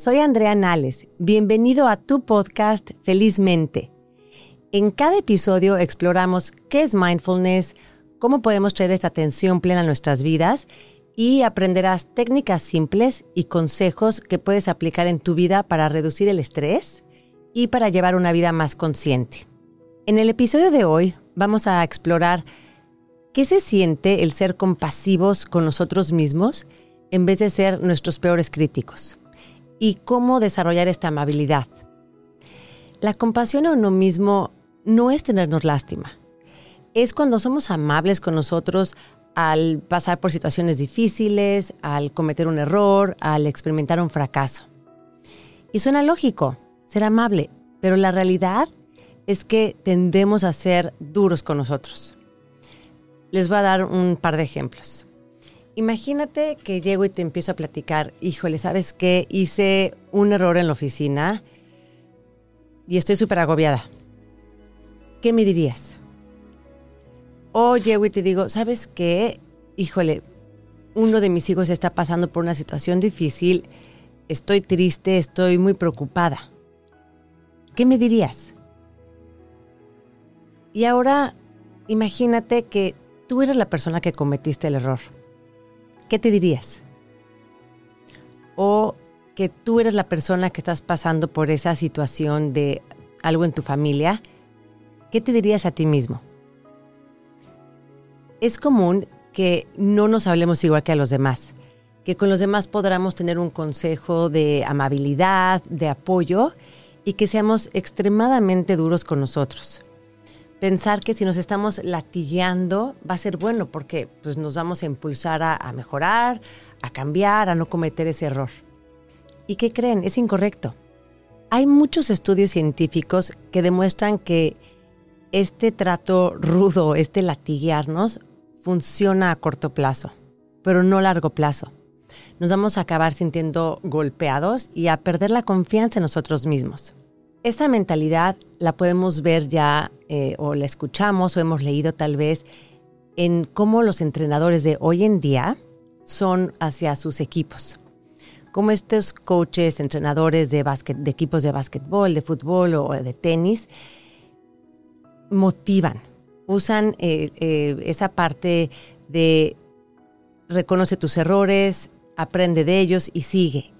Soy Andrea Nales. Bienvenido a tu podcast Felizmente. En cada episodio exploramos qué es mindfulness, cómo podemos traer esta atención plena a nuestras vidas y aprenderás técnicas simples y consejos que puedes aplicar en tu vida para reducir el estrés y para llevar una vida más consciente. En el episodio de hoy vamos a explorar qué se siente el ser compasivos con nosotros mismos en vez de ser nuestros peores críticos y cómo desarrollar esta amabilidad. La compasión a uno mismo no es tenernos lástima. Es cuando somos amables con nosotros al pasar por situaciones difíciles, al cometer un error, al experimentar un fracaso. Y suena lógico, ser amable, pero la realidad es que tendemos a ser duros con nosotros. Les voy a dar un par de ejemplos. Imagínate que llego y te empiezo a platicar, híjole, ¿sabes qué? Hice un error en la oficina y estoy súper agobiada. ¿Qué me dirías? O llego y te digo, ¿sabes qué? Híjole, uno de mis hijos está pasando por una situación difícil, estoy triste, estoy muy preocupada. ¿Qué me dirías? Y ahora imagínate que tú eres la persona que cometiste el error ¿qué te dirías? O que tú eres la persona que estás pasando por esa situación de algo en tu familia, ¿qué te dirías a ti mismo? Es común que no nos hablemos igual que a los demás, que con los demás podamos tener un consejo de amabilidad, de apoyo y que seamos extremadamente duros con nosotros pensar que si nos estamos latigueando va a ser bueno porque pues, nos vamos a impulsar a, a mejorar, a cambiar, a no cometer ese error. ¿Y qué creen? Es incorrecto. Hay muchos estudios científicos que demuestran que este trato rudo, este latiguearnos, funciona a corto plazo, pero no a largo plazo. Nos vamos a acabar sintiendo golpeados y a perder la confianza en nosotros mismos. Esta mentalidad la podemos ver ya eh, o la escuchamos o hemos leído tal vez en cómo los entrenadores de hoy en día son hacia sus equipos. Como estos coaches, entrenadores de, equipos de básquetbol, de fútbol o de tenis, motivan, usan eh, eh, esa parte de reconoce tus errores, aprende de ellos y sigue.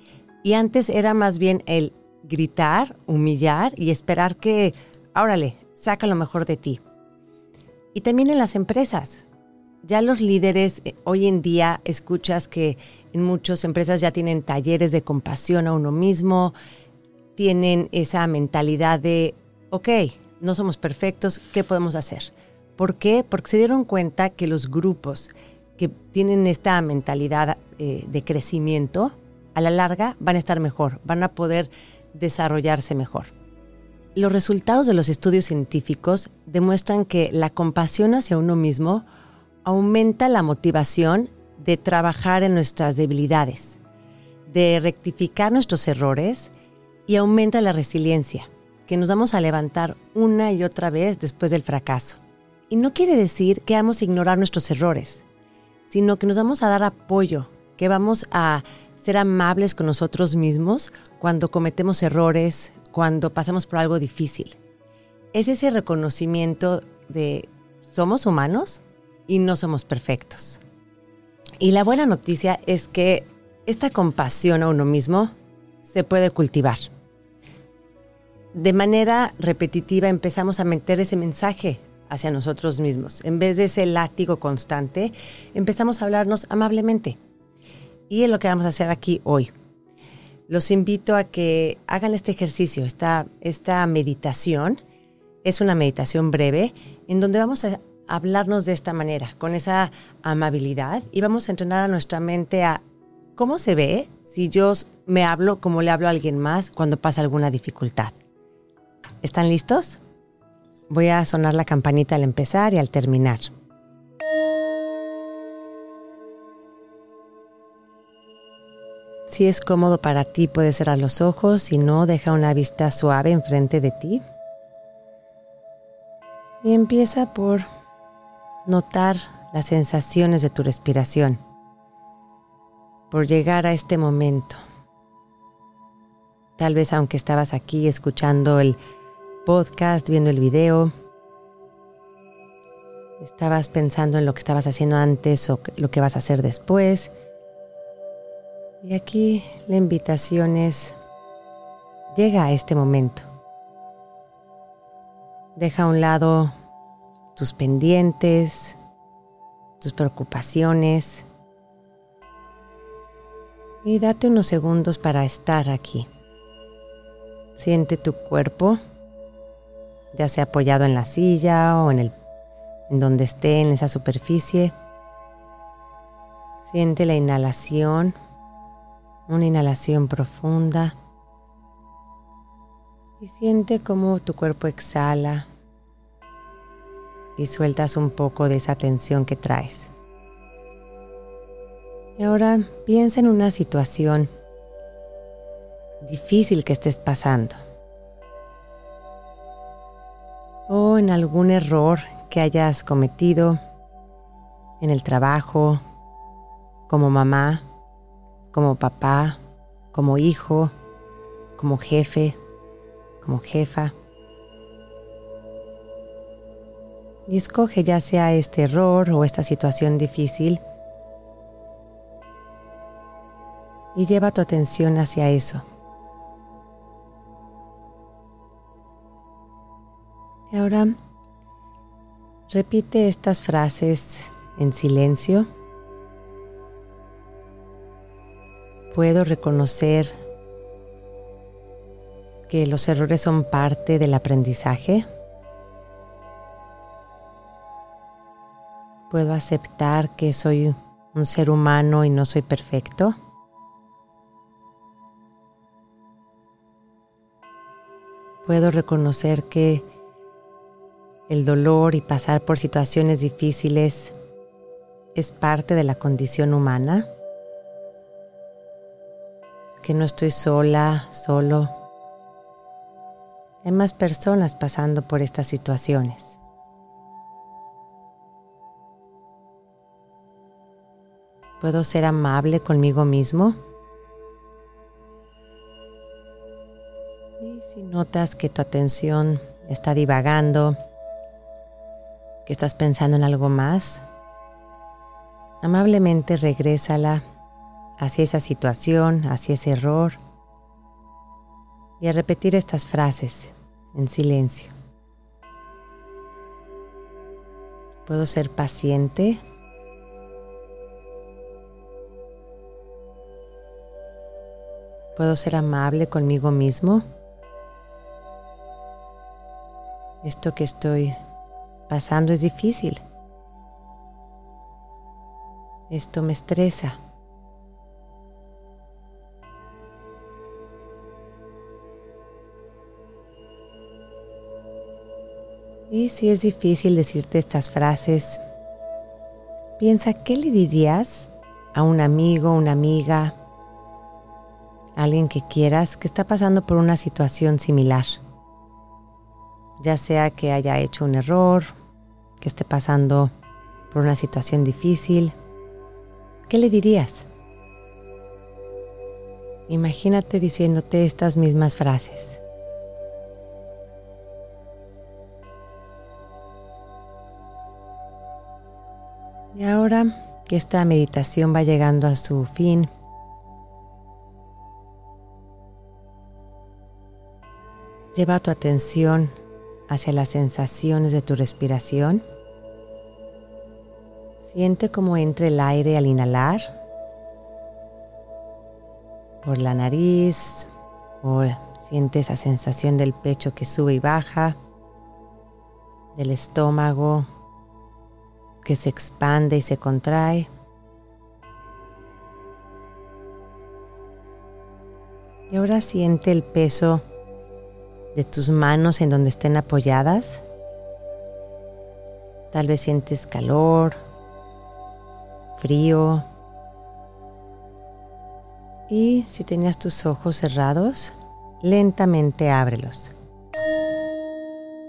Y antes era más bien el gritar, humillar y esperar que, órale, saca lo mejor de ti. Y también en las empresas. Ya los líderes eh, hoy en día escuchas que en muchas empresas ya tienen talleres de compasión a uno mismo, tienen esa mentalidad de, ok, no somos perfectos, ¿qué podemos hacer? ¿Por qué? Porque se dieron cuenta que los grupos que tienen esta mentalidad eh, de crecimiento, a la larga van a estar mejor, van a poder desarrollarse mejor. Los resultados de los estudios científicos demuestran que la compasión hacia uno mismo aumenta la motivación de trabajar en nuestras debilidades, de rectificar nuestros errores y aumenta la resiliencia, que nos vamos a levantar una y otra vez después del fracaso. Y no quiere decir que vamos a ignorar nuestros errores, sino que nos vamos a dar apoyo, que vamos a ser amables con nosotros mismos cuando cometemos errores, cuando pasamos por algo difícil. Es ese reconocimiento de somos humanos y no somos perfectos. Y la buena noticia es que esta compasión a uno mismo se puede cultivar. De manera repetitiva empezamos a meter ese mensaje hacia nosotros mismos. En vez de ese látigo constante, empezamos a hablarnos amablemente y es lo que vamos a hacer aquí hoy. Los invito a que hagan este ejercicio, esta, esta meditación. Es una meditación breve en donde vamos a hablarnos de esta manera, con esa amabilidad y vamos a entrenar a nuestra mente a cómo se ve si yo me hablo como le hablo a alguien más cuando pasa alguna dificultad. ¿Están listos? Voy a sonar la campanita al empezar y al terminar. Si es cómodo para ti, puedes cerrar los ojos. Si no, deja una vista suave enfrente de ti. Y empieza por notar las sensaciones de tu respiración. Por llegar a este momento. Tal vez aunque estabas aquí escuchando el podcast, viendo el video, estabas pensando en lo que estabas haciendo antes o lo que vas a hacer después. Y aquí la invitación es, llega a este momento. Deja a un lado tus pendientes, tus preocupaciones y date unos segundos para estar aquí. Siente tu cuerpo, ya sea apoyado en la silla o en, el, en donde esté en esa superficie. Siente la inhalación, una inhalación profunda. Y siente cómo tu cuerpo exhala y sueltas un poco de esa tensión que traes. Y ahora piensa en una situación difícil que estés pasando. O en algún error que hayas cometido en el trabajo, como mamá, como papá, como hijo, como jefe, como jefa. Y escoge ya sea este error o esta situación difícil y lleva tu atención hacia eso. Y ahora repite estas frases en silencio. Puedo reconocer que los errores son parte del aprendizaje. Puedo aceptar que soy un ser humano y no soy perfecto. puedo reconocer que el dolor y pasar por situaciones difíciles es parte de la condición humana, que no estoy sola, solo. Hay más personas pasando por estas situaciones. Puedo ser amable conmigo mismo. Si notas que tu atención está divagando, que estás pensando en algo más, amablemente regrésala hacia esa situación, hacia ese error y a repetir estas frases en silencio. Puedo ser paciente. Puedo ser amable conmigo mismo. esto que estoy pasando es difícil. Esto me estresa. Y si es difícil decirte estas frases, piensa qué le dirías a un amigo, una amiga, alguien que quieras que está pasando por una situación similar ya sea que haya hecho un error, que esté pasando por una situación difícil, ¿qué le dirías? Imagínate diciéndote estas mismas frases. Y ahora que esta meditación va llegando a su fin, lleva tu atención hacia las sensaciones de tu respiración. Siente cómo entra el aire al inhalar por la nariz o siente esa sensación del pecho que sube y baja, del estómago que se expande y se contrae. Y ahora siente el peso de tus manos en donde estén apoyadas. Tal vez sientes calor, frío. Y si tenías tus ojos cerrados, lentamente ábrelos.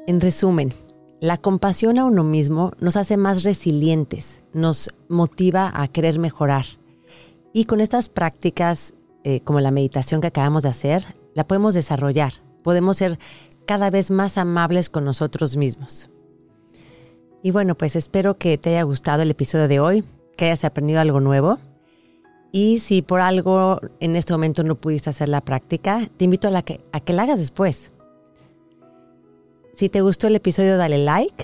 En resumen, la compasión a uno mismo nos hace más resilientes, nos motiva a querer mejorar. Y con estas prácticas, eh, como la meditación que acabamos de hacer, la podemos desarrollar, podemos ser cada vez más amables con nosotros mismos. Y bueno, pues espero que te haya gustado el episodio de hoy, que hayas aprendido algo nuevo. Y si por algo en este momento no pudiste hacer la práctica, te invito a, que, a que la hagas después. Si te gustó el episodio, dale like,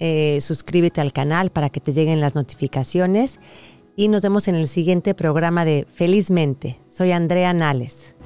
eh, suscríbete al canal para que te lleguen las notificaciones y nos vemos en el siguiente programa de Felizmente. Soy Andrea Nales.